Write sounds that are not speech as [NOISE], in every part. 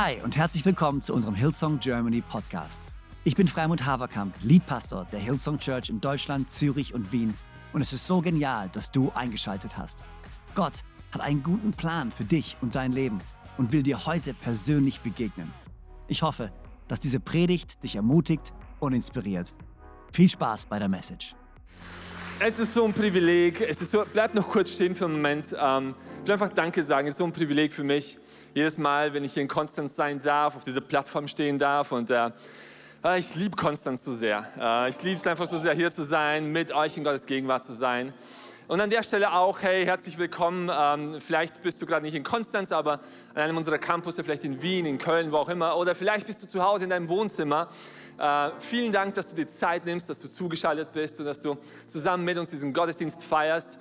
Hi und herzlich willkommen zu unserem Hillsong Germany Podcast. Ich bin Freimund Haverkamp, Leadpastor der Hillsong Church in Deutschland, Zürich und Wien und es ist so genial, dass du eingeschaltet hast. Gott hat einen guten Plan für dich und dein Leben und will dir heute persönlich begegnen. Ich hoffe, dass diese Predigt dich ermutigt und inspiriert. Viel Spaß bei der Message. Es ist so ein Privileg. Es ist so, bleib noch kurz stehen für einen Moment. Ähm, ich will einfach Danke sagen. Es ist so ein Privileg für mich. Jedes Mal, wenn ich hier in Konstanz sein darf, auf dieser Plattform stehen darf. Und äh, äh ich liebe Konstanz so sehr. Äh, ich liebe es einfach so sehr, hier zu sein, mit euch in Gottes Gegenwart zu sein. Und an der Stelle auch, hey, herzlich willkommen. Ähm, vielleicht bist du gerade nicht in Konstanz, aber an einem unserer Campus, vielleicht in Wien, in Köln, wo auch immer. Oder vielleicht bist du zu Hause in deinem Wohnzimmer. Äh, vielen Dank, dass du dir Zeit nimmst, dass du zugeschaltet bist und dass du zusammen mit uns diesen Gottesdienst feierst.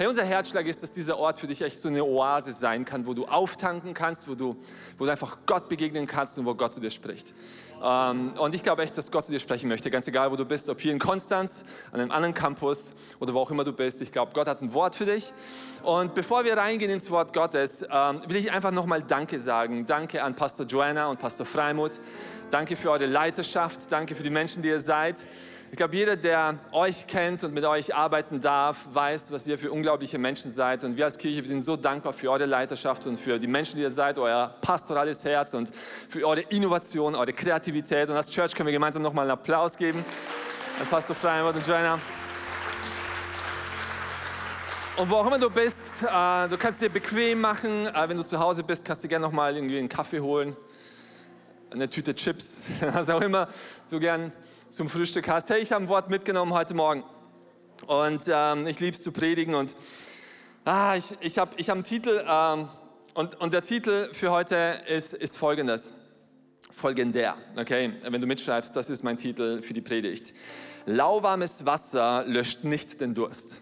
Hey, unser Herzschlag ist, dass dieser Ort für dich echt so eine Oase sein kann, wo du auftanken kannst, wo du, wo du einfach Gott begegnen kannst und wo Gott zu dir spricht. Ähm, und ich glaube echt, dass Gott zu dir sprechen möchte, ganz egal, wo du bist, ob hier in Konstanz, an einem anderen Campus oder wo auch immer du bist. Ich glaube, Gott hat ein Wort für dich. Und bevor wir reingehen ins Wort Gottes, ähm, will ich einfach nochmal Danke sagen. Danke an Pastor Joanna und Pastor Freimuth. Danke für eure Leiterschaft. Danke für die Menschen, die ihr seid. Ich glaube, jeder, der euch kennt und mit euch arbeiten darf, weiß, was ihr für unglaubliche Menschen seid. Und wir als Kirche wir sind so dankbar für eure Leiterschaft und für die Menschen, die ihr seid, euer pastorales Herz und für eure Innovation, eure Kreativität. Und als Church können wir gemeinsam nochmal einen Applaus geben an Pastor Freimuth und Joanna. Und wo auch immer du bist, äh, du kannst dir bequem machen. Äh, wenn du zu Hause bist, kannst du gerne nochmal irgendwie einen Kaffee holen, eine Tüte Chips, [LAUGHS] was auch immer du gern zum Frühstück hast. Hey, ich habe ein Wort mitgenommen heute Morgen und ähm, ich liebe es zu predigen und ah, ich, ich habe ich hab einen Titel ähm, und, und der Titel für heute ist, ist folgendes. Folgender, okay? Wenn du mitschreibst, das ist mein Titel für die Predigt. Lauwarmes Wasser löscht nicht den Durst.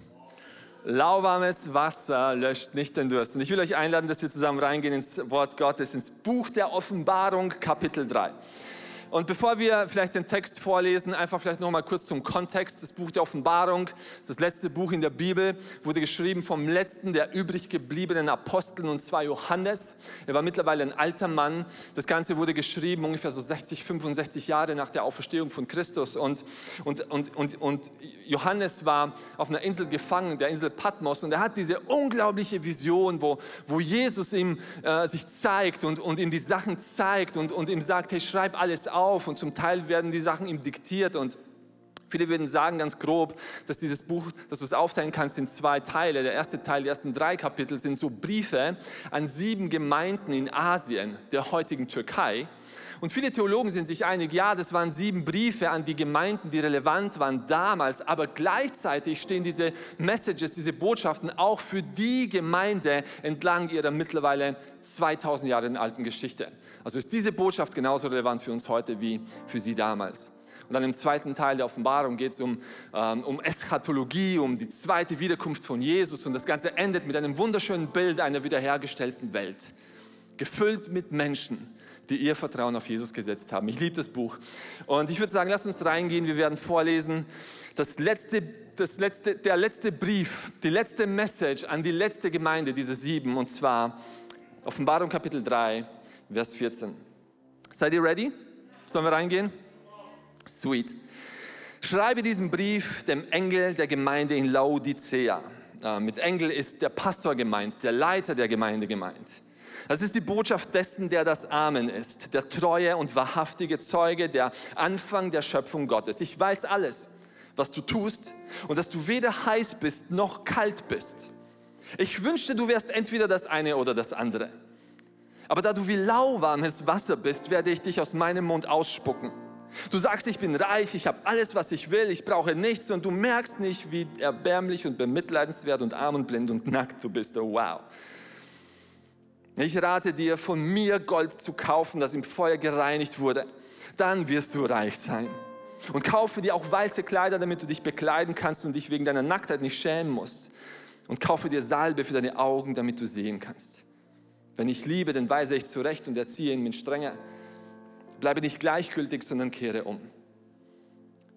Lauwarmes Wasser löscht nicht den Durst. Und ich will euch einladen, dass wir zusammen reingehen ins Wort Gottes, ins Buch der Offenbarung, Kapitel 3. Und bevor wir vielleicht den Text vorlesen, einfach vielleicht noch mal kurz zum Kontext. Das Buch der Offenbarung, das, das letzte Buch in der Bibel, wurde geschrieben vom letzten der übrig gebliebenen Aposteln und zwar Johannes. Er war mittlerweile ein alter Mann. Das Ganze wurde geschrieben ungefähr so 60, 65 Jahre nach der Auferstehung von Christus. Und, und, und, und, und Johannes war auf einer Insel gefangen, der Insel Patmos. Und er hat diese unglaubliche Vision, wo, wo Jesus ihm äh, sich zeigt und, und ihm die Sachen zeigt und, und ihm sagt, hey, schreib alles auf auf und zum Teil werden die Sachen ihm diktiert und Viele würden sagen ganz grob, dass dieses Buch, dass du es aufteilen kannst in zwei Teile. Der erste Teil, die ersten drei Kapitel sind so Briefe an sieben Gemeinden in Asien, der heutigen Türkei. Und viele Theologen sind sich einig, ja, das waren sieben Briefe an die Gemeinden, die relevant waren damals, aber gleichzeitig stehen diese Messages, diese Botschaften auch für die Gemeinde entlang ihrer mittlerweile 2000 Jahre alten Geschichte. Also ist diese Botschaft genauso relevant für uns heute wie für sie damals. Und dann im zweiten Teil der Offenbarung geht es um, ähm, um Eschatologie, um die zweite Wiederkunft von Jesus. Und das Ganze endet mit einem wunderschönen Bild einer wiederhergestellten Welt, gefüllt mit Menschen, die ihr Vertrauen auf Jesus gesetzt haben. Ich liebe das Buch. Und ich würde sagen, lass uns reingehen. Wir werden vorlesen. Das letzte, das letzte, der letzte Brief, die letzte Message an die letzte Gemeinde, diese sieben, und zwar Offenbarung Kapitel 3, Vers 14. Seid ihr ready? Sollen wir reingehen? Sweet. Schreibe diesen Brief dem Engel der Gemeinde in Laodicea. Äh, mit Engel ist der Pastor gemeint, der Leiter der Gemeinde gemeint. Das ist die Botschaft dessen, der das Amen ist, der treue und wahrhaftige Zeuge, der Anfang der Schöpfung Gottes. Ich weiß alles, was du tust und dass du weder heiß bist noch kalt bist. Ich wünschte, du wärst entweder das eine oder das andere. Aber da du wie lauwarmes Wasser bist, werde ich dich aus meinem Mund ausspucken. Du sagst, ich bin reich, ich habe alles, was ich will, ich brauche nichts und du merkst nicht, wie erbärmlich und bemitleidenswert und arm und blind und nackt du bist. Oh wow. Ich rate dir, von mir Gold zu kaufen, das im Feuer gereinigt wurde. Dann wirst du reich sein. Und kaufe dir auch weiße Kleider, damit du dich bekleiden kannst und dich wegen deiner Nacktheit nicht schämen musst. Und kaufe dir Salbe für deine Augen, damit du sehen kannst. Wenn ich liebe, dann weise ich zurecht und erziehe ihn mit strenger. Bleibe nicht gleichgültig, sondern kehre um.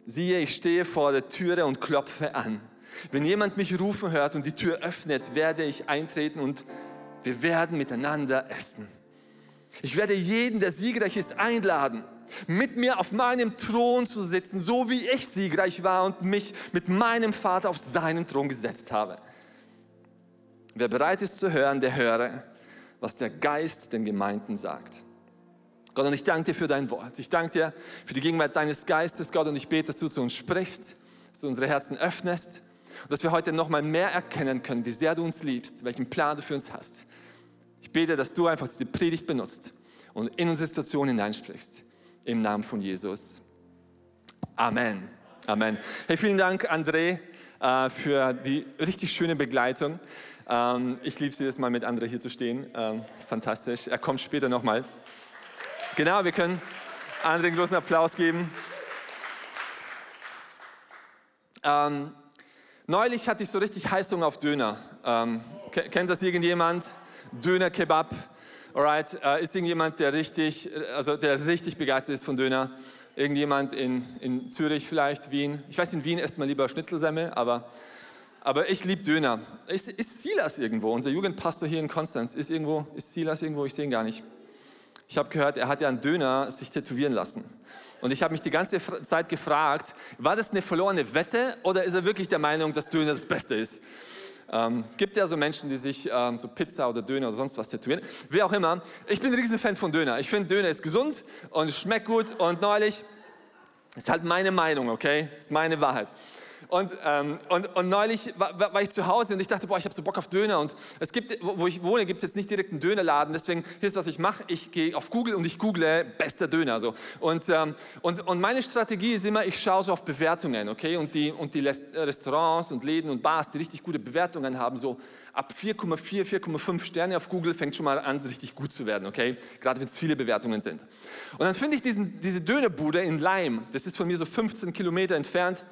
Siehe, ich stehe vor der Türe und klopfe an. Wenn jemand mich rufen hört und die Tür öffnet, werde ich eintreten und wir werden miteinander essen. Ich werde jeden, der siegreich ist, einladen, mit mir auf meinem Thron zu sitzen, so wie ich siegreich war und mich mit meinem Vater auf seinen Thron gesetzt habe. Wer bereit ist zu hören, der höre, was der Geist den Gemeinden sagt. Gott, und ich danke dir für dein Wort. Ich danke dir für die Gegenwart deines Geistes, Gott, und ich bete, dass du zu uns sprichst, dass du unsere Herzen öffnest und dass wir heute nochmal mehr erkennen können, wie sehr du uns liebst, welchen Plan du für uns hast. Ich bete, dass du einfach diese Predigt benutzt und in unsere Situation hineinsprichst. Im Namen von Jesus. Amen. Amen. Hey, vielen Dank, André, äh, für die richtig schöne Begleitung. Ähm, ich liebe es jedes Mal mit André hier zu stehen. Ähm, fantastisch. Er kommt später nochmal. Genau, wir können André einen großen Applaus geben. Ähm, neulich hatte ich so richtig Heißung auf Döner. Kennt das irgendjemand? Döner Kebab. Alright, äh, ist irgendjemand, der richtig, also der richtig begeistert ist von Döner? Irgendjemand in, in Zürich vielleicht, Wien? Ich weiß, in Wien isst man lieber Schnitzelsemmel, aber, aber ich liebe Döner. Ist, ist Silas irgendwo? Unser Jugendpastor hier in Konstanz. Ist irgendwo, ist Silas irgendwo? Ich sehe ihn gar nicht. Ich habe gehört, er hat ja einen Döner sich tätowieren lassen. Und ich habe mich die ganze Zeit gefragt, war das eine verlorene Wette oder ist er wirklich der Meinung, dass Döner das Beste ist? Ähm, gibt ja so Menschen, die sich ähm, so Pizza oder Döner oder sonst was tätowieren. Wie auch immer, ich bin ein Riesenfan von Döner. Ich finde, Döner ist gesund und schmeckt gut. Und neulich, ist halt meine Meinung, okay? Ist meine Wahrheit. Und, ähm, und, und neulich war, war, ich zu Hause und ich dachte, boah, ich habe so Bock auf Döner. Und es gibt, wo ich wohne, gibt es jetzt nicht direkt einen Dönerladen. Deswegen, hier ist was ich mache. Ich gehe auf Google und ich google bester Döner. So. Und, ähm, und, und meine Strategie ist immer, ich schaue so auf Bewertungen. Okay? Und, die, und die Restaurants und Läden und Bars, die richtig gute Bewertungen haben, so ab 4,4, 4,5 Sterne auf Google fängt schon mal an, richtig gut zu werden, okay? Gerade wenn es viele Bewertungen sind. Und dann finde ich diesen, diese Dönerbude in Leim, das ist von mir so 15 Kilometer entfernt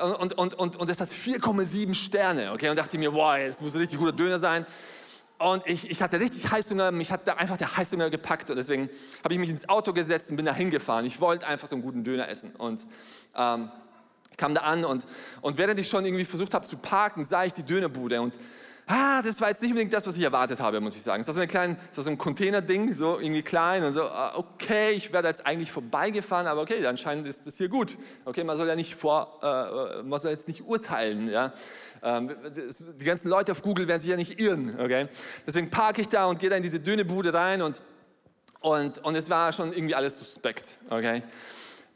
und, und, und, und das hat 4,7 Sterne. Okay? Und dachte mir, wow, es muss ein richtig guter Döner sein. Und ich, ich hatte richtig Heißhunger, mich hat da einfach der Heißhunger gepackt. Und deswegen habe ich mich ins Auto gesetzt und bin da hingefahren. Ich wollte einfach so einen guten Döner essen. Und ähm, kam da an und, und während ich schon irgendwie versucht habe zu parken, sah ich die Dönerbude. Und ah, das war jetzt nicht unbedingt das, was ich erwartet habe, muss ich sagen. Es war so, eine kleine, so ein Container-Ding, so irgendwie klein und so, ah, okay, ich werde jetzt eigentlich vorbeigefahren, aber okay, anscheinend ist das hier gut. Okay, man soll ja nicht vor, äh, man soll jetzt nicht urteilen, ja. Ähm, das, die ganzen Leute auf Google werden sich ja nicht irren, okay. Deswegen parke ich da und gehe da in diese dünne Bude rein und, und, und es war schon irgendwie alles suspekt, okay.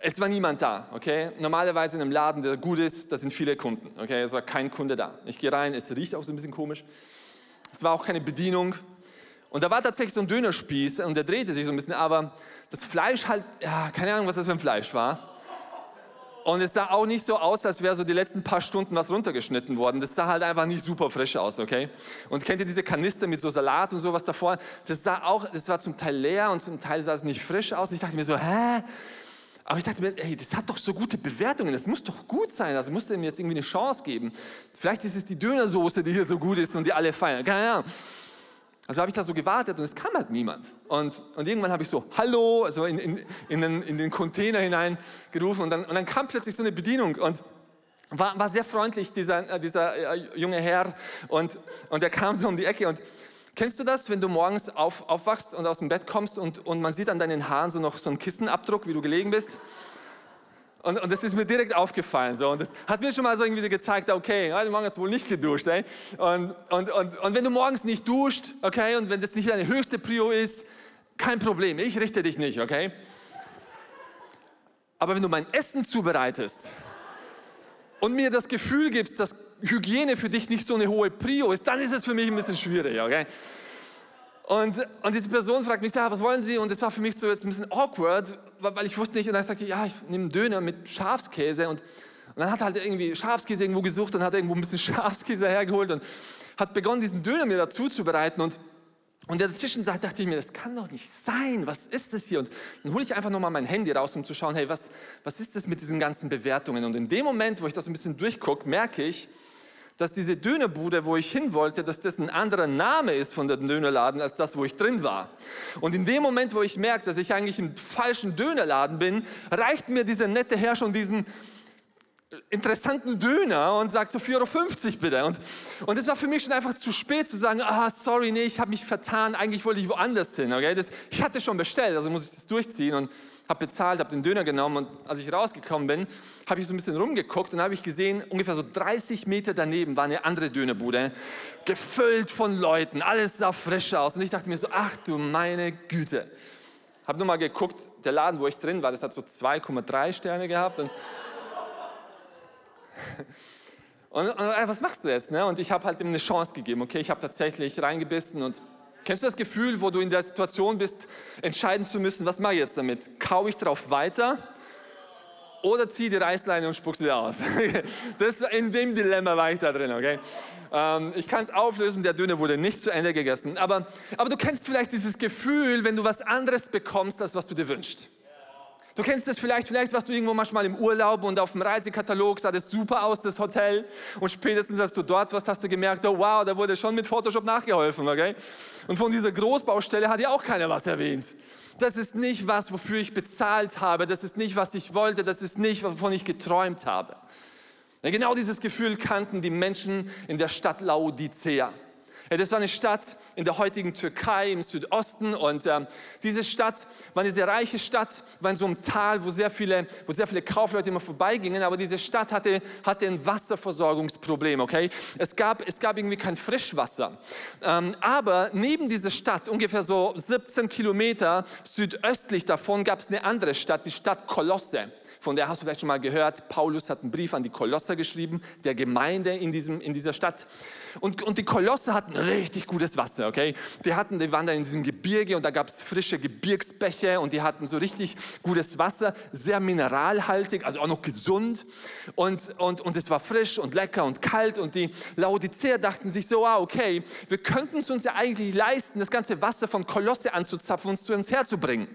Es war niemand da, okay? Normalerweise in einem Laden, der gut ist, da sind viele Kunden, okay? Es war kein Kunde da. Ich gehe rein, es riecht auch so ein bisschen komisch. Es war auch keine Bedienung. Und da war tatsächlich so ein Dönerspieß und der drehte sich so ein bisschen, aber das Fleisch halt, ja, keine Ahnung, was das für ein Fleisch war. Und es sah auch nicht so aus, als wäre so die letzten paar Stunden was runtergeschnitten worden. Das sah halt einfach nicht super frisch aus, okay? Und kennt ihr diese Kanister mit so Salat und sowas davor? Das sah auch, das war zum Teil leer und zum Teil sah es nicht frisch aus. Und ich dachte mir so, hä? Aber ich dachte mir, ey, das hat doch so gute Bewertungen, das muss doch gut sein. Also musst du ihm jetzt irgendwie eine Chance geben. Vielleicht ist es die Dönersoße, die hier so gut ist und die alle feiern. Keine Ahnung. Also habe ich da so gewartet und es kam halt niemand. Und, und irgendwann habe ich so, hallo, also in, in, in, den, in den Container hineingerufen und dann, und dann kam plötzlich so eine Bedienung und war, war sehr freundlich, dieser, äh, dieser äh, junge Herr. Und, und er kam so um die Ecke und Kennst du das, wenn du morgens auf, aufwachst und aus dem Bett kommst und, und man sieht an deinen Haaren so noch so einen Kissenabdruck, wie du gelegen bist? Und, und das ist mir direkt aufgefallen. So. Und das hat mir schon mal so irgendwie gezeigt, okay, heute Morgen hast du wohl nicht geduscht. Ey. Und, und, und, und wenn du morgens nicht duscht, okay, und wenn das nicht deine höchste Prio ist, kein Problem, ich richte dich nicht, okay? Aber wenn du mein Essen zubereitest und mir das Gefühl gibst, dass Hygiene für dich nicht so eine hohe Prio ist, dann ist es für mich ein bisschen schwierig, okay? Und, und diese Person fragt mich, ja, was wollen Sie? Und das war für mich so jetzt ein bisschen awkward, weil ich wusste nicht. Und dann sagte ich, ja, ich nehme einen Döner mit Schafskäse. Und, und dann hat er halt irgendwie Schafskäse irgendwo gesucht und hat irgendwo ein bisschen [LAUGHS] Schafskäse hergeholt und hat begonnen, diesen Döner mir dazu zu bereiten. Und, und in der Zwischenzeit dachte ich mir, das kann doch nicht sein. Was ist das hier? Und dann hole ich einfach nochmal mein Handy raus, um zu schauen, hey, was, was ist das mit diesen ganzen Bewertungen? Und in dem Moment, wo ich das ein bisschen durchgucke, merke ich, dass diese Dönerbude, wo ich hin wollte, dass das ein anderer Name ist von dem Dönerladen als das, wo ich drin war. Und in dem Moment, wo ich merke, dass ich eigentlich im falschen Dönerladen bin, reicht mir dieser nette Herr schon diesen interessanten Döner und sagt so 4,50 Euro bitte. Und, und es war für mich schon einfach zu spät zu sagen, ah, sorry, nee, ich habe mich vertan, eigentlich wollte ich woanders hin. Okay? Das, ich hatte schon bestellt, also muss ich das durchziehen und habe bezahlt, habe den Döner genommen und als ich rausgekommen bin, habe ich so ein bisschen rumgeguckt und habe ich gesehen, ungefähr so 30 Meter daneben war eine andere Dönerbude, gefüllt von Leuten, alles sah frisch aus und ich dachte mir so, ach du meine Güte. Habe nur mal geguckt, der Laden, wo ich drin war, das hat so 2,3 Sterne gehabt und [LAUGHS] und, und, äh, was machst du jetzt? Ne? Und ich habe halt ihm eine Chance gegeben. Okay, ich habe tatsächlich reingebissen und kennst du das Gefühl, wo du in der Situation bist, entscheiden zu müssen, was mache ich jetzt damit? Kau ich drauf weiter oder ziehe die Reißleine und spuck's wieder aus? [LAUGHS] das, in dem Dilemma war ich da drin, okay? Ähm, ich kann es auflösen, der Döner wurde nicht zu Ende gegessen. Aber, aber du kennst vielleicht dieses Gefühl, wenn du was anderes bekommst, als was du dir wünschst. Du kennst das vielleicht, vielleicht warst du irgendwo manchmal im Urlaub und auf dem Reisekatalog sah das super aus, das Hotel. Und spätestens, als du dort warst, hast du gemerkt, oh wow, da wurde schon mit Photoshop nachgeholfen, okay? Und von dieser Großbaustelle hat ja auch keiner was erwähnt. Das ist nicht was, wofür ich bezahlt habe. Das ist nicht, was ich wollte. Das ist nicht, wovon ich geträumt habe. Ja, genau dieses Gefühl kannten die Menschen in der Stadt Laodicea. Das war eine Stadt in der heutigen Türkei im Südosten und äh, diese Stadt war eine sehr reiche Stadt, war in so einem Tal, wo sehr viele, wo sehr viele Kaufleute immer vorbeigingen, aber diese Stadt hatte, hatte ein Wasserversorgungsproblem, okay? Es gab, es gab irgendwie kein Frischwasser. Ähm, aber neben dieser Stadt, ungefähr so 17 Kilometer südöstlich davon, gab es eine andere Stadt, die Stadt Kolosse von der hast du vielleicht schon mal gehört. Paulus hat einen Brief an die Kolosser geschrieben, der Gemeinde in, diesem, in dieser Stadt. Und, und die Kolosser hatten richtig gutes Wasser, okay? Die, hatten, die waren da in diesem Gebirge und da gab es frische Gebirgsbäche und die hatten so richtig gutes Wasser, sehr mineralhaltig, also auch noch gesund. Und, und, und es war frisch und lecker und kalt und die Laodicea dachten sich so, ah, okay, wir könnten es uns ja eigentlich leisten, das ganze Wasser von Kolosse anzuzapfen und zu uns herzubringen.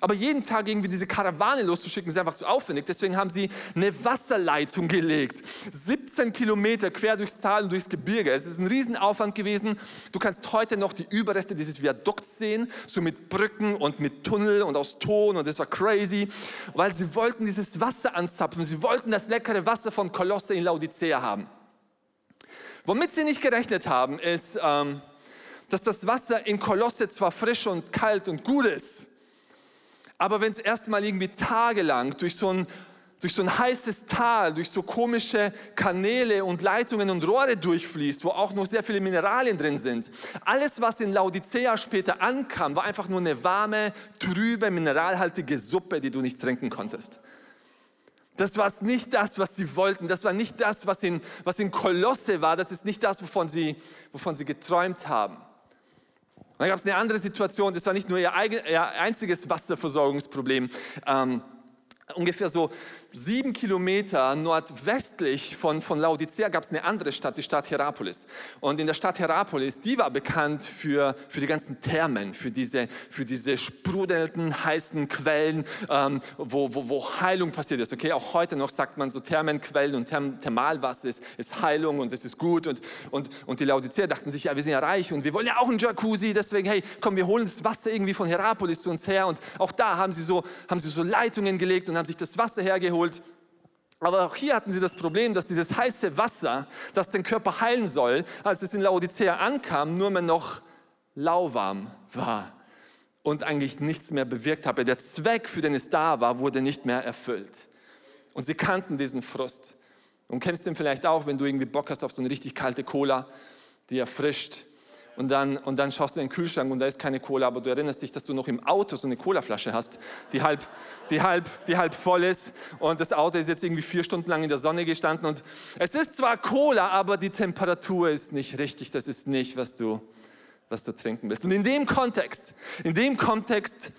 Aber jeden Tag irgendwie diese Karawane loszuschicken, ist einfach zu aufwendig. Deswegen haben sie eine Wasserleitung gelegt. 17 Kilometer quer durchs Tal und durchs Gebirge. Es ist ein Riesenaufwand gewesen. Du kannst heute noch die Überreste dieses Viadukts sehen, so mit Brücken und mit Tunnel und aus Ton. Und das war crazy, weil sie wollten dieses Wasser anzapfen. Sie wollten das leckere Wasser von Kolosse in Laodicea haben. Womit sie nicht gerechnet haben, ist, ähm, dass das Wasser in Kolosse zwar frisch und kalt und gut ist, aber wenn es erstmal irgendwie tagelang durch so ein durch so ein heißes Tal, durch so komische Kanäle und Leitungen und Rohre durchfließt, wo auch noch sehr viele Mineralien drin sind. Alles, was in Laodicea später ankam, war einfach nur eine warme, trübe, mineralhaltige Suppe, die du nicht trinken konntest. Das war nicht das, was sie wollten. Das war nicht das, was in, was in Kolosse war. Das ist nicht das, wovon sie, wovon sie geträumt haben. Dann gab es eine andere Situation, das war nicht nur ihr, eigen, ihr einziges Wasserversorgungsproblem. Ähm, ungefähr so sieben Kilometer nordwestlich von, von Laodicea gab es eine andere Stadt, die Stadt Hierapolis. Und in der Stadt Hierapolis, die war bekannt für, für die ganzen Thermen, für diese, für diese sprudelnden, heißen Quellen, ähm, wo, wo, wo Heilung passiert ist. Okay, auch heute noch sagt man so Thermenquellen und Therm Thermalwasser ist, ist Heilung und es ist gut. Und, und, und die Laodicea dachten sich, ja, wir sind ja reich und wir wollen ja auch einen Jacuzzi, deswegen, hey, komm, wir holen das Wasser irgendwie von Hierapolis zu uns her. Und auch da haben sie so, haben sie so Leitungen gelegt und haben sich das Wasser hergeholt geholt. Aber auch hier hatten sie das Problem, dass dieses heiße Wasser, das den Körper heilen soll, als es in Laodicea ankam, nur mehr noch lauwarm war und eigentlich nichts mehr bewirkt habe. Der Zweck, für den es da war, wurde nicht mehr erfüllt. Und sie kannten diesen Frust. Und kennst den vielleicht auch, wenn du irgendwie Bock hast auf so eine richtig kalte Cola, die erfrischt und dann, und dann schaust du in den Kühlschrank und da ist keine Cola, aber du erinnerst dich, dass du noch im Auto so eine Colaflasche hast, die halb, die, halb, die halb voll ist und das Auto ist jetzt irgendwie vier Stunden lang in der Sonne gestanden und es ist zwar Cola, aber die Temperatur ist nicht richtig, das ist nicht, was du, was du trinken willst. Und in dem Kontext, in dem Kontext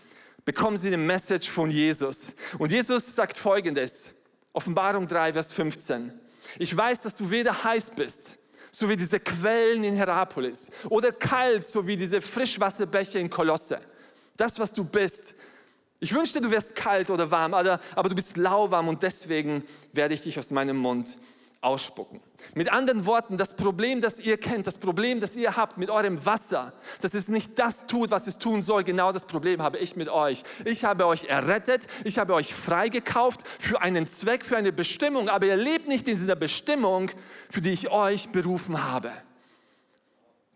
bekommen sie eine Message von Jesus. Und Jesus sagt folgendes, Offenbarung 3, Vers 15. Ich weiß, dass du weder heiß bist, so wie diese Quellen in Herapolis. Oder kalt, so wie diese Frischwasserbecher in Kolosse. Das, was du bist. Ich wünschte, du wärst kalt oder warm, aber, aber du bist lauwarm und deswegen werde ich dich aus meinem Mund ausspucken. Mit anderen Worten, das Problem, das ihr kennt, das Problem, das ihr habt mit eurem Wasser, dass es nicht das tut, was es tun soll, genau das Problem habe ich mit euch. Ich habe euch errettet, ich habe euch freigekauft für einen Zweck, für eine Bestimmung, aber ihr lebt nicht in dieser Bestimmung, für die ich euch berufen habe.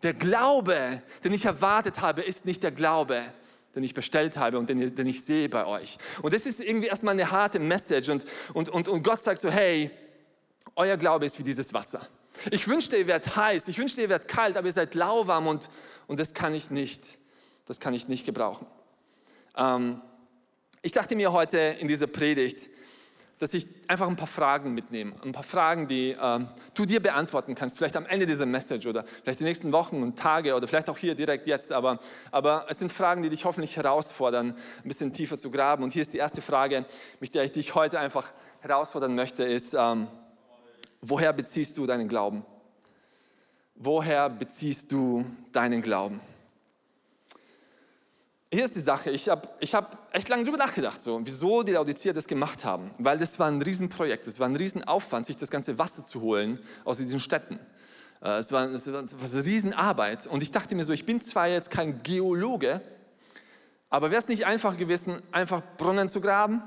Der Glaube, den ich erwartet habe, ist nicht der Glaube, den ich bestellt habe und den, den ich sehe bei euch. Und das ist irgendwie erstmal eine harte Message und, und, und, und Gott sagt so, hey, euer Glaube ist wie dieses Wasser. Ich wünschte, ihr werdet heiß, ich wünschte, ihr werdet kalt, aber ihr seid lauwarm und, und das kann ich nicht, das kann ich nicht gebrauchen. Ähm, ich dachte mir heute in dieser Predigt, dass ich einfach ein paar Fragen mitnehme. Ein paar Fragen, die ähm, du dir beantworten kannst. Vielleicht am Ende dieser Message oder vielleicht die nächsten Wochen und Tage oder vielleicht auch hier direkt jetzt. Aber, aber es sind Fragen, die dich hoffentlich herausfordern, ein bisschen tiefer zu graben. Und hier ist die erste Frage, mit der ich dich heute einfach herausfordern möchte, ist, ähm, Woher beziehst du deinen Glauben? Woher beziehst du deinen Glauben? Hier ist die Sache, ich habe ich hab echt lange darüber nachgedacht, so, wieso die Laodicea das gemacht haben. Weil das war ein Riesenprojekt, es war ein Riesenaufwand, sich das ganze Wasser zu holen aus diesen Städten. Äh, es war, es war eine Riesenarbeit. Und ich dachte mir so, ich bin zwar jetzt kein Geologe, aber wäre es nicht einfach gewesen, einfach Brunnen zu graben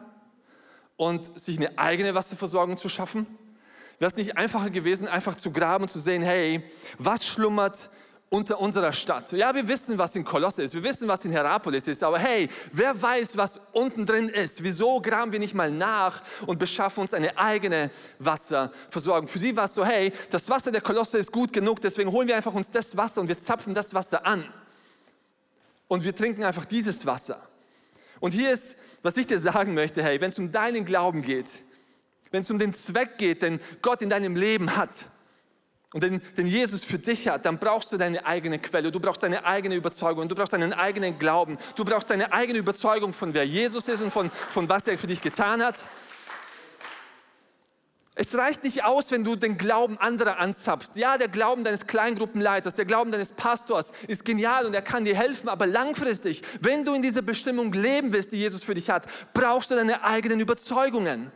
und sich eine eigene Wasserversorgung zu schaffen? Wäre es nicht einfacher gewesen, einfach zu graben und zu sehen, hey, was schlummert unter unserer Stadt? Ja, wir wissen, was in Kolosse ist, wir wissen, was in Herapolis ist, aber hey, wer weiß, was unten drin ist? Wieso graben wir nicht mal nach und beschaffen uns eine eigene Wasserversorgung? Für sie war es so, hey, das Wasser der Kolosse ist gut genug, deswegen holen wir einfach uns das Wasser und wir zapfen das Wasser an. Und wir trinken einfach dieses Wasser. Und hier ist, was ich dir sagen möchte, hey, wenn es um deinen Glauben geht, wenn es um den Zweck geht, den Gott in deinem Leben hat und den, den Jesus für dich hat, dann brauchst du deine eigene Quelle, du brauchst deine eigene Überzeugung, du brauchst deinen eigenen Glauben, du brauchst deine eigene Überzeugung von wer Jesus ist und von, von was er für dich getan hat. Es reicht nicht aus, wenn du den Glauben anderer anzapfst. Ja, der Glauben deines Kleingruppenleiters, der Glauben deines Pastors ist genial und er kann dir helfen, aber langfristig, wenn du in dieser Bestimmung leben willst, die Jesus für dich hat, brauchst du deine eigenen Überzeugungen.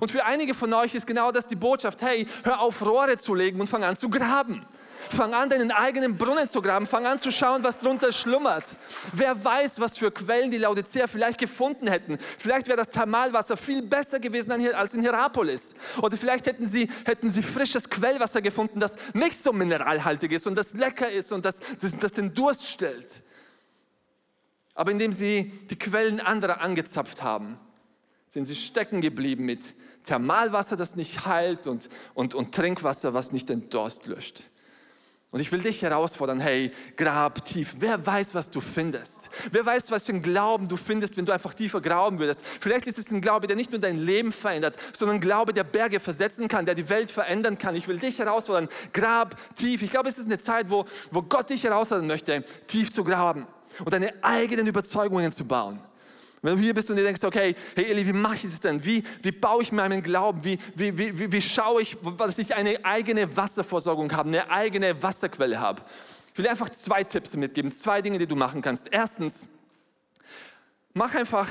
Und für einige von euch ist genau das die Botschaft, hey, hör auf, Rohre zu legen und fang an zu graben. Fang an, deinen eigenen Brunnen zu graben. Fang an zu schauen, was drunter schlummert. Wer weiß, was für Quellen die Laodicea vielleicht gefunden hätten. Vielleicht wäre das Thermalwasser viel besser gewesen als in Hierapolis. Oder vielleicht hätten sie, hätten sie frisches Quellwasser gefunden, das nicht so mineralhaltig ist und das lecker ist und das, das, das den Durst stellt. Aber indem sie die Quellen anderer angezapft haben, sind sie stecken geblieben mit Thermalwasser, das nicht heilt und, und, und Trinkwasser, was nicht den Durst löscht. Und ich will dich herausfordern, hey, grab tief. Wer weiß, was du findest? Wer weiß, was für ein Glauben du findest, wenn du einfach tiefer graben würdest? Vielleicht ist es ein Glaube, der nicht nur dein Leben verändert, sondern ein Glaube, der Berge versetzen kann, der die Welt verändern kann. Ich will dich herausfordern, grab tief. Ich glaube, es ist eine Zeit, wo, wo Gott dich herausfordern möchte, tief zu graben und deine eigenen Überzeugungen zu bauen. Wenn du hier bist und dir denkst, okay, hey Eli, wie mache ich das denn? Wie, wie baue ich meinen Glauben? Wie, wie, wie, wie schaue ich, dass ich eine eigene Wasserversorgung habe, eine eigene Wasserquelle habe? Ich will dir einfach zwei Tipps mitgeben, zwei Dinge, die du machen kannst. Erstens, mach einfach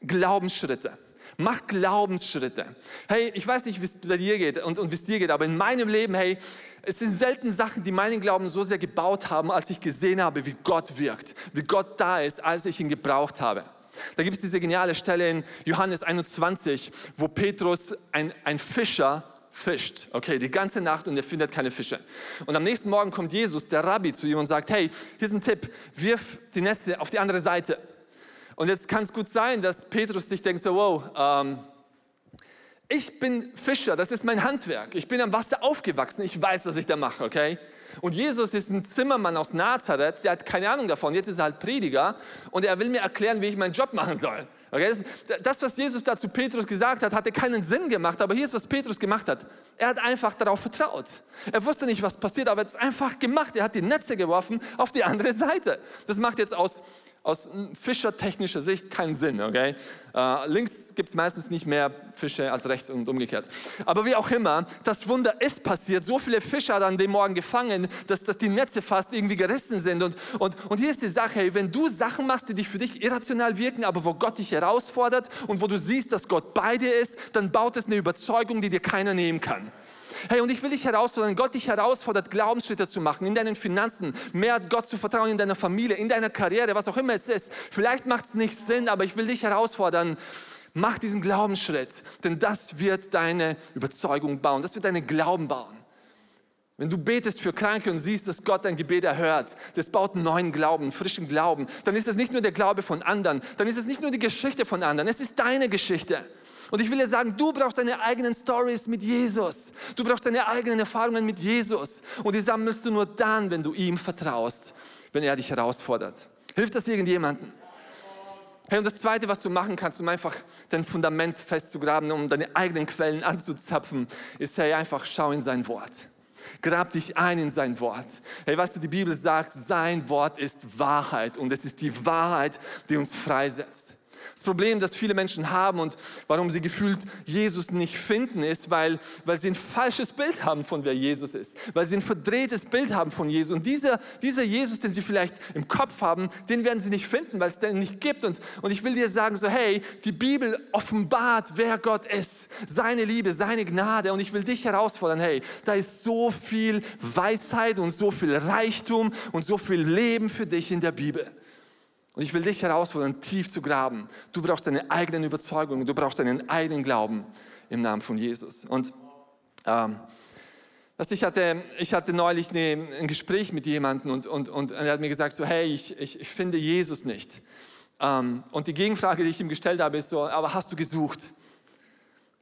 Glaubensschritte. Mach Glaubensschritte. Hey, ich weiß nicht, wie es bei dir geht und, und wie es dir geht, aber in meinem Leben, hey, es sind selten Sachen, die meinen Glauben so sehr gebaut haben, als ich gesehen habe, wie Gott wirkt, wie Gott da ist, als ich ihn gebraucht habe. Da gibt es diese geniale Stelle in Johannes 21, wo Petrus, ein, ein Fischer, fischt, okay, die ganze Nacht und er findet keine Fische. Und am nächsten Morgen kommt Jesus, der Rabbi, zu ihm und sagt, hey, hier ist ein Tipp, wirf die Netze auf die andere Seite. Und jetzt kann es gut sein, dass Petrus sich denkt, so, wow, ähm, ich bin Fischer, das ist mein Handwerk. Ich bin am Wasser aufgewachsen, ich weiß, was ich da mache, okay? Und Jesus ist ein Zimmermann aus Nazareth, der hat keine Ahnung davon. Jetzt ist er halt Prediger und er will mir erklären, wie ich meinen Job machen soll. Okay? Das, was Jesus da zu Petrus gesagt hat, hatte keinen Sinn gemacht, aber hier ist, was Petrus gemacht hat. Er hat einfach darauf vertraut. Er wusste nicht, was passiert, aber er hat es einfach gemacht. Er hat die Netze geworfen auf die andere Seite. Das macht jetzt aus aus fischertechnischer Sicht keinen Sinn. Okay? Äh, links gibt es meistens nicht mehr Fische als rechts und umgekehrt. Aber wie auch immer, das Wunder ist passiert. So viele Fische hat an dem Morgen gefangen, dass, dass die Netze fast irgendwie gerissen sind. Und, und, und hier ist die Sache, hey, wenn du Sachen machst, die für dich irrational wirken, aber wo Gott dich herausfordert und wo du siehst, dass Gott bei dir ist, dann baut es eine Überzeugung, die dir keiner nehmen kann. Hey, und ich will dich herausfordern, Gott dich herausfordert, Glaubensschritte zu machen in deinen Finanzen, mehr Gott zu vertrauen in deiner Familie, in deiner Karriere, was auch immer es ist. Vielleicht macht es nicht Sinn, aber ich will dich herausfordern, mach diesen Glaubensschritt, denn das wird deine Überzeugung bauen, das wird deinen Glauben bauen. Wenn du betest für Kranke und siehst, dass Gott dein Gebet erhört, das baut einen neuen Glauben, einen frischen Glauben, dann ist es nicht nur der Glaube von anderen, dann ist es nicht nur die Geschichte von anderen, es ist deine Geschichte. Und ich will dir sagen, du brauchst deine eigenen Stories mit Jesus. Du brauchst deine eigenen Erfahrungen mit Jesus. Und die sammelst du nur dann, wenn du ihm vertraust, wenn er dich herausfordert. Hilft das irgendjemandem? Hey, und das Zweite, was du machen kannst, um einfach dein Fundament festzugraben, um deine eigenen Quellen anzuzapfen, ist, hey, einfach schau in sein Wort. Grab dich ein in sein Wort. Hey, weißt du, die Bibel sagt, sein Wort ist Wahrheit und es ist die Wahrheit, die uns freisetzt. Das Problem, das viele Menschen haben und warum sie gefühlt Jesus nicht finden, ist, weil, weil sie ein falsches Bild haben von wer Jesus ist. Weil sie ein verdrehtes Bild haben von Jesus. Und dieser, dieser Jesus, den sie vielleicht im Kopf haben, den werden sie nicht finden, weil es den nicht gibt. Und, und ich will dir sagen, so hey, die Bibel offenbart, wer Gott ist. Seine Liebe, seine Gnade. Und ich will dich herausfordern, hey, da ist so viel Weisheit und so viel Reichtum und so viel Leben für dich in der Bibel. Und ich will dich herausfordern, tief zu graben. Du brauchst deine eigenen Überzeugungen, du brauchst deinen eigenen Glauben im Namen von Jesus. Und ähm, was ich, hatte, ich hatte neulich eine, ein Gespräch mit jemandem und, und, und er hat mir gesagt, so, hey, ich, ich, ich finde Jesus nicht. Ähm, und die Gegenfrage, die ich ihm gestellt habe, ist so, aber hast du gesucht?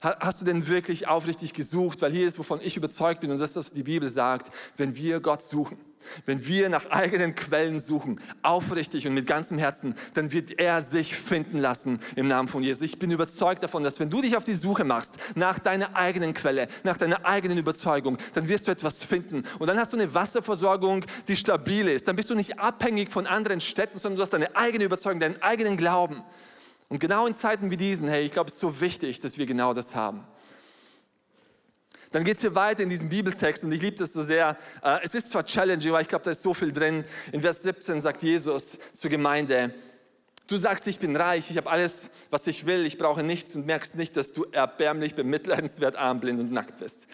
Hast du denn wirklich aufrichtig gesucht? Weil hier ist, wovon ich überzeugt bin, und das ist, was die Bibel sagt, wenn wir Gott suchen, wenn wir nach eigenen Quellen suchen, aufrichtig und mit ganzem Herzen, dann wird er sich finden lassen im Namen von Jesus. Ich bin überzeugt davon, dass wenn du dich auf die Suche machst nach deiner eigenen Quelle, nach deiner eigenen Überzeugung, dann wirst du etwas finden. Und dann hast du eine Wasserversorgung, die stabil ist. Dann bist du nicht abhängig von anderen Städten, sondern du hast deine eigene Überzeugung, deinen eigenen Glauben. Und genau in Zeiten wie diesen, hey, ich glaube, es ist so wichtig, dass wir genau das haben. Dann geht es hier weiter in diesem Bibeltext und ich liebe das so sehr. Äh, es ist zwar challenging, aber ich glaube, da ist so viel drin. In Vers 17 sagt Jesus zur Gemeinde, Du sagst, ich bin reich, ich habe alles, was ich will, ich brauche nichts und merkst nicht, dass du erbärmlich, bemitleidenswert, arm, blind und nackt bist.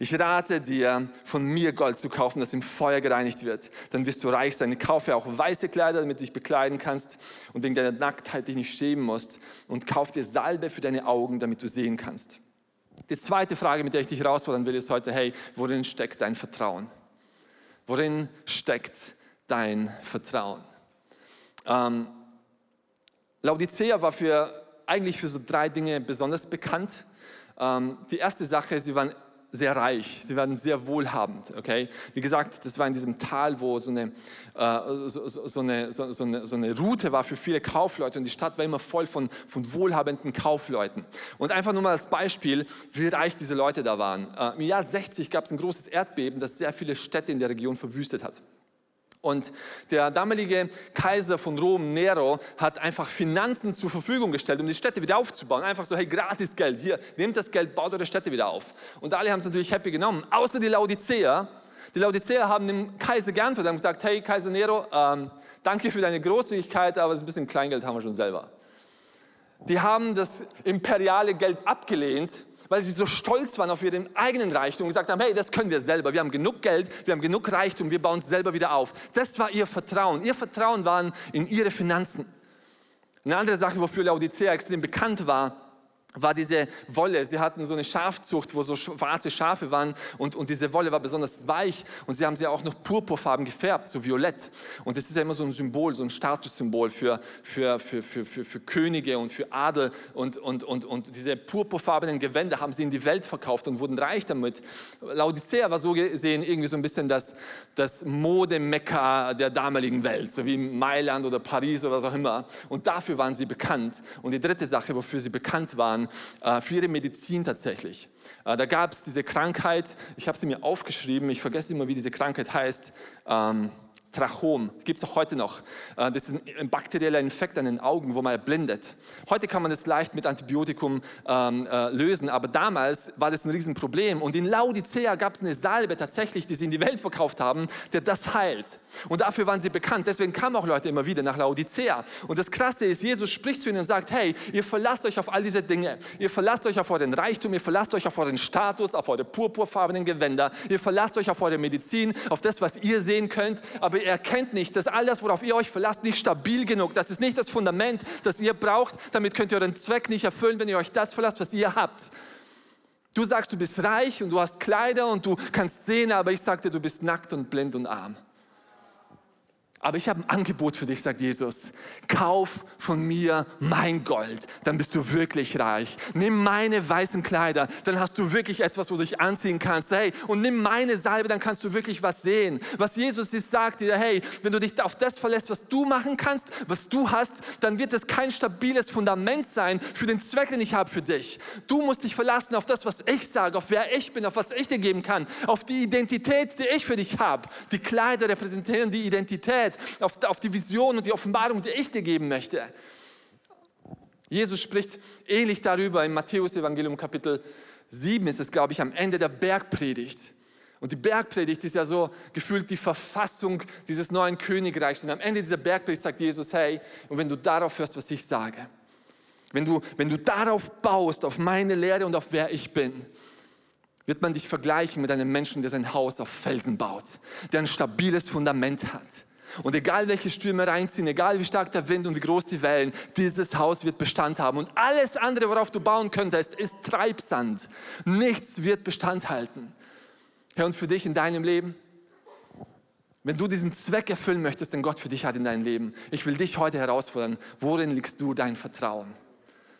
Ich rate dir, von mir Gold zu kaufen, das im Feuer gereinigt wird. Dann wirst du reich sein. Kaufe auch weiße Kleider, damit du dich bekleiden kannst und wegen deiner Nacktheit dich nicht schämen musst. Und kauf dir Salbe für deine Augen, damit du sehen kannst. Die zweite Frage, mit der ich dich herausfordern will, ist heute, hey, worin steckt dein Vertrauen? Worin steckt dein Vertrauen? Ähm, Laodicea war für, eigentlich für so drei Dinge besonders bekannt. Ähm, die erste Sache, sie waren sehr reich, sie waren sehr wohlhabend. Okay? Wie gesagt, das war in diesem Tal, wo so eine, äh, so, so, so, eine, so, eine, so eine Route war für viele Kaufleute und die Stadt war immer voll von, von wohlhabenden Kaufleuten. Und einfach nur mal als Beispiel, wie reich diese Leute da waren. Äh, Im Jahr 60 gab es ein großes Erdbeben, das sehr viele Städte in der Region verwüstet hat. Und der damalige Kaiser von Rom, Nero, hat einfach Finanzen zur Verfügung gestellt, um die Städte wieder aufzubauen. Einfach so, hey, gratis Geld, hier, nehmt das Geld, baut eure Städte wieder auf. Und alle haben es natürlich happy genommen, außer die Laodicea. Die Laodicea haben dem Kaiser geantwortet und gesagt, hey, Kaiser Nero, ähm, danke für deine Großzügigkeit, aber ein bisschen Kleingeld haben wir schon selber. Die haben das imperiale Geld abgelehnt weil sie so stolz waren auf ihren eigenen Reichtum und gesagt haben, hey, das können wir selber. Wir haben genug Geld, wir haben genug Reichtum, wir bauen es selber wieder auf. Das war ihr Vertrauen. Ihr Vertrauen waren in ihre Finanzen. Eine andere Sache, wofür Laodicea extrem bekannt war, war diese Wolle. Sie hatten so eine Schafzucht, wo so schwarze Schafe waren und, und diese Wolle war besonders weich und sie haben sie auch noch purpurfarben gefärbt, so violett. Und das ist ja immer so ein Symbol, so ein Statussymbol für, für, für, für, für, für Könige und für Adel und, und, und, und diese purpurfarbenen Gewänder haben sie in die Welt verkauft und wurden reich damit. Laodicea war so gesehen irgendwie so ein bisschen das, das Modemekka der damaligen Welt, so wie Mailand oder Paris oder was auch immer. Und dafür waren sie bekannt. Und die dritte Sache, wofür sie bekannt waren, waren, äh, für ihre Medizin tatsächlich. Äh, da gab es diese Krankheit, ich habe sie mir aufgeschrieben, ich vergesse immer, wie diese Krankheit heißt. Ähm, Trachom, gibt es auch heute noch. Äh, das ist ein bakterieller Infekt an den Augen, wo man erblindet. Heute kann man das leicht mit Antibiotikum ähm, äh, lösen, aber damals war das ein Riesenproblem. Und in Laodicea gab es eine Salbe tatsächlich, die sie in die Welt verkauft haben, der das heilt. Und dafür waren sie bekannt. Deswegen kamen auch Leute immer wieder nach Laodicea. Und das Krasse ist, Jesus spricht zu ihnen und sagt, hey, ihr verlasst euch auf all diese Dinge. Ihr verlasst euch auf euren Reichtum, ihr verlasst euch auf euren Status, auf eure purpurfarbenen Gewänder. Ihr verlasst euch auf eure Medizin, auf das, was ihr sehen könnt. Aber ihr erkennt nicht, dass all das, worauf ihr euch verlasst, nicht stabil genug. Das ist nicht das Fundament, das ihr braucht. Damit könnt ihr euren Zweck nicht erfüllen, wenn ihr euch das verlasst, was ihr habt. Du sagst, du bist reich und du hast Kleider und du kannst sehen, aber ich sagte, du bist nackt und blind und arm. Aber ich habe ein Angebot für dich, sagt Jesus. Kauf von mir mein Gold, dann bist du wirklich reich. Nimm meine weißen Kleider, dann hast du wirklich etwas, wo du dich anziehen kannst. Hey, und nimm meine Salbe, dann kannst du wirklich was sehen. Was Jesus ist, sagt dir, hey, wenn du dich auf das verlässt, was du machen kannst, was du hast, dann wird es kein stabiles Fundament sein für den Zweck, den ich habe für dich. Du musst dich verlassen auf das, was ich sage, auf wer ich bin, auf was ich dir geben kann, auf die Identität, die ich für dich habe. Die Kleider repräsentieren die Identität Identität, auf, auf die Vision und die Offenbarung, die ich dir geben möchte. Jesus spricht ähnlich darüber im Matthäus-Evangelium Kapitel 7 ist es, glaube ich, am Ende der Bergpredigt. Und die Bergpredigt ist ja so gefühlt die Verfassung dieses neuen Königreichs. Und am Ende dieser Bergpredigt sagt Jesus, hey, und wenn du darauf hörst, was ich sage, wenn du, wenn du darauf baust, auf meine Lehre und auf wer ich bin, wird man dich vergleichen mit einem Menschen, der sein Haus auf Felsen baut, der ein stabiles Fundament hat und egal welche Stürme reinziehen, egal wie stark der Wind und wie groß die Wellen, dieses Haus wird Bestand haben. Und alles andere, worauf du bauen könntest, ist Treibsand. Nichts wird Bestand halten. Herr, und für dich in deinem Leben, wenn du diesen Zweck erfüllen möchtest, den Gott für dich hat in deinem Leben, ich will dich heute herausfordern, worin legst du dein Vertrauen?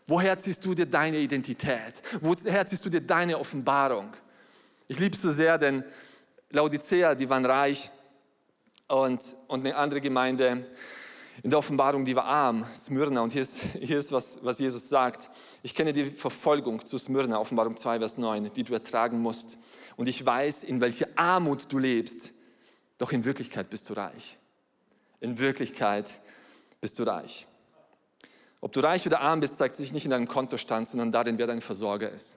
Woher ziehst du dir deine Identität? Woher ziehst du dir deine Offenbarung? Ich liebe es so sehr, denn Laodicea, die waren reich, und, und eine andere Gemeinde in der Offenbarung, die war arm, Smyrna. Und hier ist, hier ist was, was Jesus sagt. Ich kenne die Verfolgung zu Smyrna, Offenbarung 2, Vers 9, die du ertragen musst. Und ich weiß, in welcher Armut du lebst. Doch in Wirklichkeit bist du reich. In Wirklichkeit bist du reich. Ob du reich oder arm bist, zeigt sich nicht in deinem Kontostand, sondern darin, wer dein Versorger ist.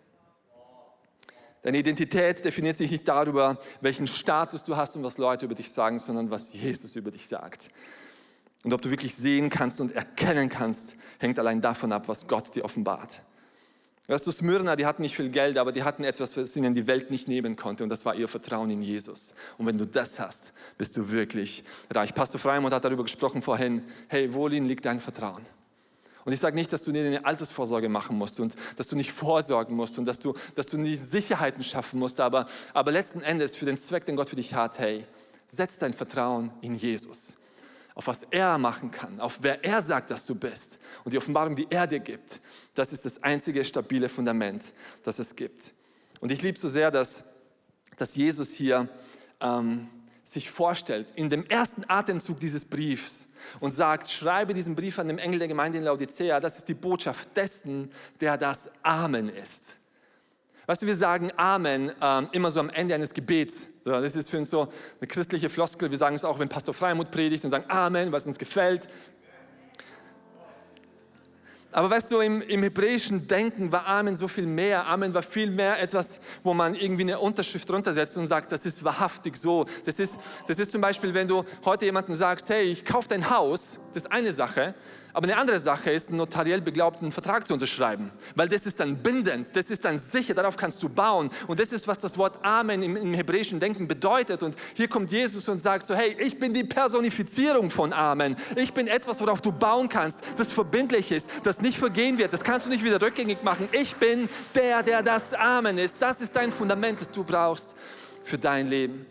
Deine Identität definiert sich nicht darüber, welchen Status du hast und was Leute über dich sagen, sondern was Jesus über dich sagt. Und ob du wirklich sehen kannst und erkennen kannst, hängt allein davon ab, was Gott dir offenbart. Weißt du, Smyrna, die hatten nicht viel Geld, aber die hatten etwas, was ihnen die Welt nicht nehmen konnte und das war ihr Vertrauen in Jesus. Und wenn du das hast, bist du wirklich reich. Pastor Freimund hat darüber gesprochen vorhin, hey, worin liegt dein Vertrauen? Und ich sage nicht, dass du eine Altersvorsorge machen musst und dass du nicht vorsorgen musst und dass du, dass du nicht Sicherheiten schaffen musst, aber, aber letzten Endes für den Zweck, den Gott für dich hat, hey, setz dein Vertrauen in Jesus, auf was er machen kann, auf wer er sagt, dass du bist und die Offenbarung, die er dir gibt. Das ist das einzige stabile Fundament, das es gibt. Und ich liebe so sehr, dass, dass Jesus hier ähm, sich vorstellt, in dem ersten Atemzug dieses Briefs, und sagt, schreibe diesen Brief an den Engel der Gemeinde in Laodicea, das ist die Botschaft dessen, der das Amen ist. Weißt du, wir sagen Amen ähm, immer so am Ende eines Gebets. Das ist für uns so eine christliche Floskel. Wir sagen es auch, wenn Pastor Freimut predigt und sagen Amen, was uns gefällt. Aber weißt du, im, im, hebräischen Denken war Amen so viel mehr. Amen war viel mehr etwas, wo man irgendwie eine Unterschrift runtersetzt und sagt, das ist wahrhaftig so. Das ist, das ist zum Beispiel, wenn du heute jemandem sagst, hey, ich kaufe dein Haus, das ist eine Sache. Aber eine andere Sache ist, einen notariell beglaubten Vertrag zu unterschreiben, weil das ist dann bindend, das ist dann sicher, darauf kannst du bauen. Und das ist, was das Wort Amen im, im hebräischen Denken bedeutet. Und hier kommt Jesus und sagt so, hey, ich bin die Personifizierung von Amen. Ich bin etwas, worauf du bauen kannst, das verbindlich ist, das nicht vergehen wird, das kannst du nicht wieder rückgängig machen. Ich bin der, der das Amen ist. Das ist dein Fundament, das du brauchst für dein Leben.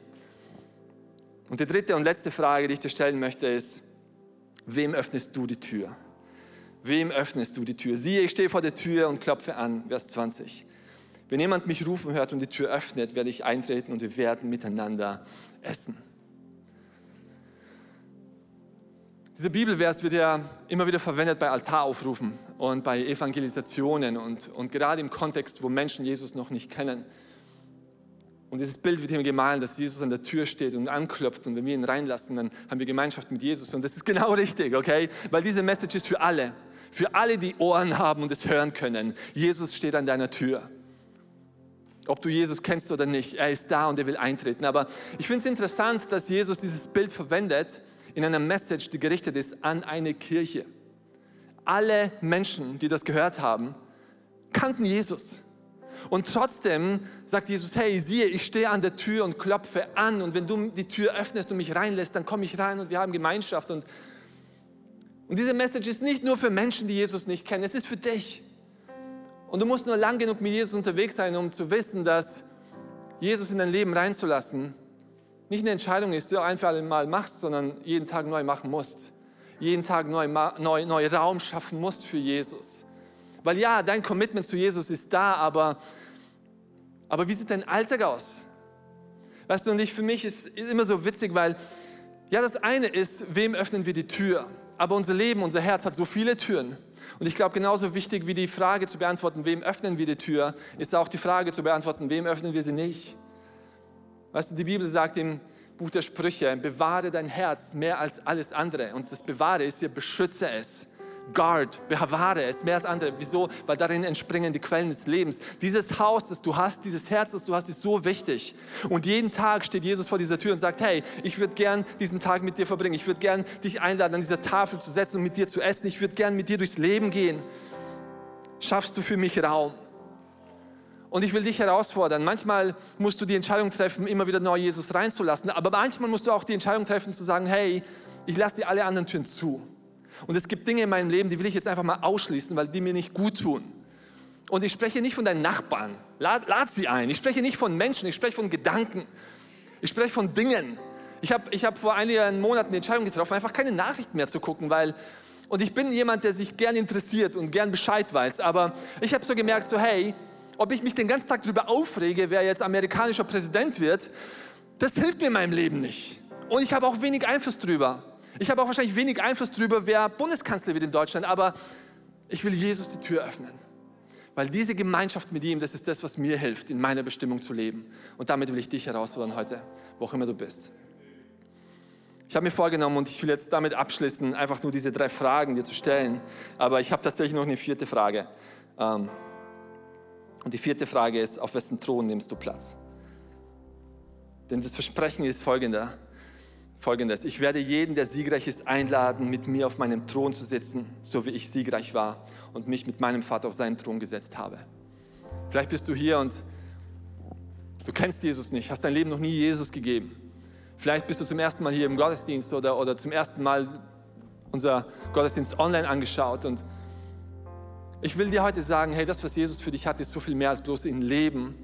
Und die dritte und letzte Frage, die ich dir stellen möchte, ist, Wem öffnest du die Tür? Wem öffnest du die Tür? Siehe, ich stehe vor der Tür und klopfe an. Vers 20. Wenn jemand mich rufen hört und die Tür öffnet, werde ich eintreten und wir werden miteinander essen. Dieser Bibelvers wird ja immer wieder verwendet bei Altaraufrufen und bei Evangelisationen und, und gerade im Kontext, wo Menschen Jesus noch nicht kennen. Und dieses Bild wird hier gemalt, dass Jesus an der Tür steht und anklopft und wenn wir ihn reinlassen, dann haben wir Gemeinschaft mit Jesus. Und das ist genau [LAUGHS] richtig, okay? Weil diese Message ist für alle. Für alle, die Ohren haben und es hören können. Jesus steht an deiner Tür. Ob du Jesus kennst oder nicht, er ist da und er will eintreten. Aber ich finde es interessant, dass Jesus dieses Bild verwendet in einer Message, die gerichtet ist an eine Kirche. Alle Menschen, die das gehört haben, kannten Jesus. Und trotzdem sagt Jesus, hey, siehe, ich stehe an der Tür und klopfe an und wenn du die Tür öffnest und mich reinlässt, dann komme ich rein und wir haben Gemeinschaft. Und, und diese Message ist nicht nur für Menschen, die Jesus nicht kennen, es ist für dich. Und du musst nur lang genug mit Jesus unterwegs sein, um zu wissen, dass Jesus in dein Leben reinzulassen nicht eine Entscheidung ist, die du einfach mal machst, sondern jeden Tag neu machen musst. Jeden Tag neu, neu, neu Raum schaffen musst für Jesus. Weil ja, dein Commitment zu Jesus ist da, aber, aber wie sieht dein Alltag aus? Weißt du, und ich, für mich ist, ist immer so witzig, weil ja, das eine ist, wem öffnen wir die Tür? Aber unser Leben, unser Herz hat so viele Türen. Und ich glaube, genauso wichtig wie die Frage zu beantworten, wem öffnen wir die Tür, ist auch die Frage zu beantworten, wem öffnen wir sie nicht. Weißt du, die Bibel sagt im Buch der Sprüche, bewahre dein Herz mehr als alles andere. Und das Bewahre ist hier, beschütze es guard, bewahre es mehr als andere. Wieso? Weil darin entspringen die Quellen des Lebens. Dieses Haus, das du hast, dieses Herz, das du hast, ist so wichtig. Und jeden Tag steht Jesus vor dieser Tür und sagt, hey, ich würde gern diesen Tag mit dir verbringen. Ich würde gern dich einladen, an dieser Tafel zu setzen und mit dir zu essen. Ich würde gern mit dir durchs Leben gehen. Schaffst du für mich Raum? Und ich will dich herausfordern. Manchmal musst du die Entscheidung treffen, immer wieder neu Jesus reinzulassen. Aber manchmal musst du auch die Entscheidung treffen, zu sagen, hey, ich lasse dir alle anderen Türen zu. Und es gibt Dinge in meinem Leben, die will ich jetzt einfach mal ausschließen, weil die mir nicht gut tun. Und ich spreche nicht von deinen Nachbarn. Lad, lad sie ein. Ich spreche nicht von Menschen, ich spreche von Gedanken. Ich spreche von Dingen. Ich habe ich hab vor einigen Monaten die Entscheidung getroffen, einfach keine Nachrichten mehr zu gucken, weil und ich bin jemand, der sich gern interessiert und gern Bescheid weiß, aber ich habe so gemerkt, so hey, ob ich mich den ganzen Tag darüber aufrege, wer jetzt amerikanischer Präsident wird, das hilft mir in meinem Leben nicht. Und ich habe auch wenig Einfluss drüber. Ich habe auch wahrscheinlich wenig Einfluss darüber, wer Bundeskanzler wird in Deutschland, aber ich will Jesus die Tür öffnen. Weil diese Gemeinschaft mit ihm, das ist das, was mir hilft, in meiner Bestimmung zu leben. Und damit will ich dich herausfordern heute, wo auch immer du bist. Ich habe mir vorgenommen und ich will jetzt damit abschließen, einfach nur diese drei Fragen dir zu stellen. Aber ich habe tatsächlich noch eine vierte Frage. Ähm, und die vierte Frage ist, auf wessen Thron nimmst du Platz? Denn das Versprechen ist folgender folgendes. Ich werde jeden, der siegreich ist, einladen, mit mir auf meinem Thron zu sitzen, so wie ich siegreich war und mich mit meinem Vater auf seinen Thron gesetzt habe. Vielleicht bist du hier und du kennst Jesus nicht, hast dein Leben noch nie Jesus gegeben. Vielleicht bist du zum ersten Mal hier im Gottesdienst oder, oder zum ersten Mal unser Gottesdienst online angeschaut und ich will dir heute sagen, hey, das, was Jesus für dich hat, ist so viel mehr als bloß ein Leben,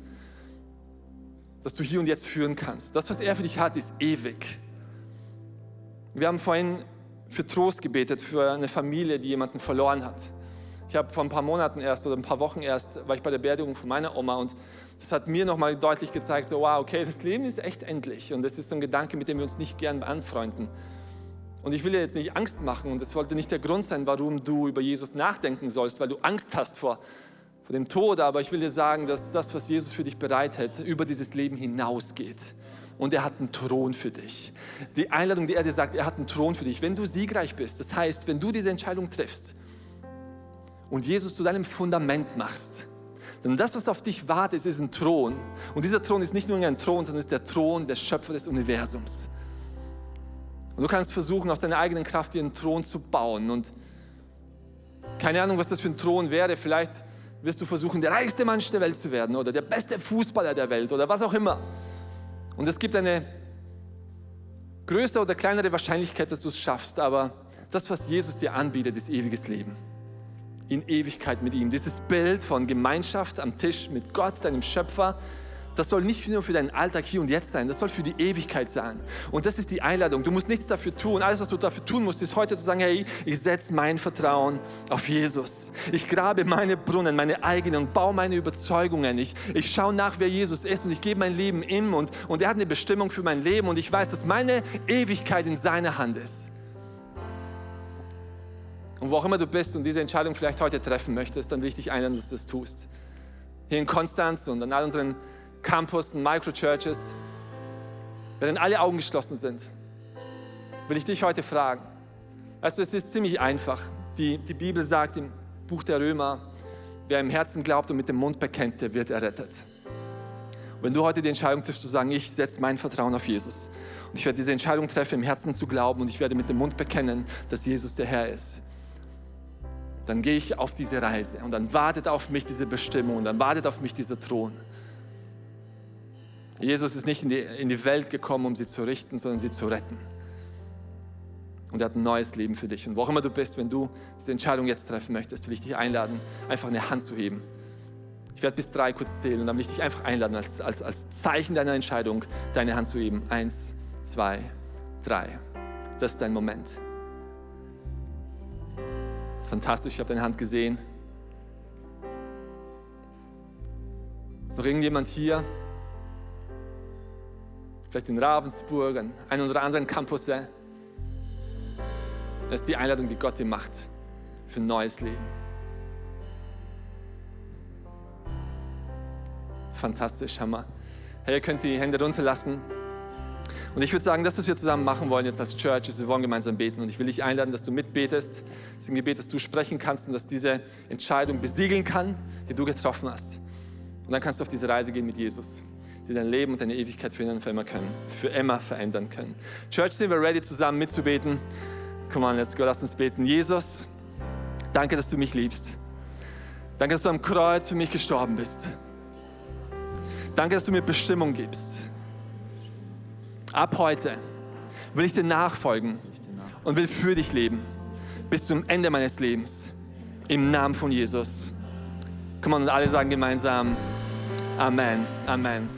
das du hier und jetzt führen kannst. Das, was er für dich hat, ist ewig. Wir haben vorhin für Trost gebetet, für eine Familie, die jemanden verloren hat. Ich habe vor ein paar Monaten erst oder ein paar Wochen erst, war ich bei der Beerdigung von meiner Oma und das hat mir nochmal deutlich gezeigt, so wow, okay, das Leben ist echt endlich und das ist so ein Gedanke, mit dem wir uns nicht gern anfreunden. Und ich will dir jetzt nicht Angst machen und das sollte nicht der Grund sein, warum du über Jesus nachdenken sollst, weil du Angst hast vor, vor dem Tod, aber ich will dir sagen, dass das, was Jesus für dich bereitet, über dieses Leben hinausgeht und er hat einen Thron für dich. Die Einladung, die er dir sagt, er hat einen Thron für dich. Wenn du siegreich bist, das heißt, wenn du diese Entscheidung triffst und Jesus zu deinem Fundament machst, dann das, was auf dich wartet, ist ein Thron. Und dieser Thron ist nicht nur ein Thron, sondern ist der Thron des Schöpfer des Universums. Und du kannst versuchen, aus deiner eigenen Kraft dir einen Thron zu bauen. Und keine Ahnung, was das für ein Thron wäre. Vielleicht wirst du versuchen, der reichste Mensch der Welt zu werden oder der beste Fußballer der Welt oder was auch immer. Und es gibt eine größere oder kleinere Wahrscheinlichkeit, dass du es schaffst, aber das, was Jesus dir anbietet, ist ewiges Leben. In Ewigkeit mit ihm. Dieses Bild von Gemeinschaft am Tisch mit Gott, deinem Schöpfer, das soll nicht nur für deinen Alltag hier und jetzt sein, das soll für die Ewigkeit sein. Und das ist die Einladung. Du musst nichts dafür tun. Alles, was du dafür tun musst, ist heute zu sagen, hey, ich setze mein Vertrauen auf Jesus. Ich grabe meine Brunnen, meine eigenen und baue meine Überzeugungen. Ich, ich schaue nach, wer Jesus ist und ich gebe mein Leben ihm und, und er hat eine Bestimmung für mein Leben und ich weiß, dass meine Ewigkeit in seiner Hand ist. Und wo auch immer du bist und diese Entscheidung vielleicht heute treffen möchtest, dann will ich dich einladen, dass du das tust. Hier in Konstanz und an all unseren Campus und Microchurches, während alle Augen geschlossen sind, will ich dich heute fragen. Also es ist ziemlich einfach. Die, die Bibel sagt im Buch der Römer, wer im Herzen glaubt und mit dem Mund bekennt, der wird errettet. Und wenn du heute die Entscheidung triffst, zu sagen, ich setze mein Vertrauen auf Jesus und ich werde diese Entscheidung treffen, im Herzen zu glauben und ich werde mit dem Mund bekennen, dass Jesus der Herr ist, dann gehe ich auf diese Reise und dann wartet auf mich diese Bestimmung und dann wartet auf mich dieser Thron. Jesus ist nicht in die, in die Welt gekommen, um sie zu richten, sondern sie zu retten. Und er hat ein neues Leben für dich. Und wo auch immer du bist, wenn du diese Entscheidung jetzt treffen möchtest, will ich dich einladen, einfach eine Hand zu heben. Ich werde bis drei kurz zählen und dann will ich dich einfach einladen, als, als, als Zeichen deiner Entscheidung, deine Hand zu heben. Eins, zwei, drei. Das ist dein Moment. Fantastisch, ich habe deine Hand gesehen. Ist noch irgendjemand hier? Vielleicht in Ravensburg, an einem unserer anderen Campusse das ist die Einladung, die Gott dir macht für ein neues Leben. Fantastisch, Hammer. Hey, ihr könnt die Hände runterlassen. Und ich würde sagen, das, was wir zusammen machen wollen jetzt als Church, ist, wir wollen gemeinsam beten. Und ich will dich einladen, dass du mitbetest. Das ist ein Gebet, das du sprechen kannst und dass diese Entscheidung besiegeln kann, die du getroffen hast. Und dann kannst du auf diese Reise gehen mit Jesus, die dein Leben und deine Ewigkeit für für immer können, für immer verändern können. Church, sind wir ready, zusammen mitzubeten? Come on, let's go, lass uns beten. Jesus, danke, dass du mich liebst. Danke, dass du am Kreuz für mich gestorben bist. Danke, dass du mir Bestimmung gibst. Ab heute will ich dir nachfolgen und will für dich leben bis zum Ende meines Lebens. Im Namen von Jesus. Komm on, und alle sagen gemeinsam Amen. Amen.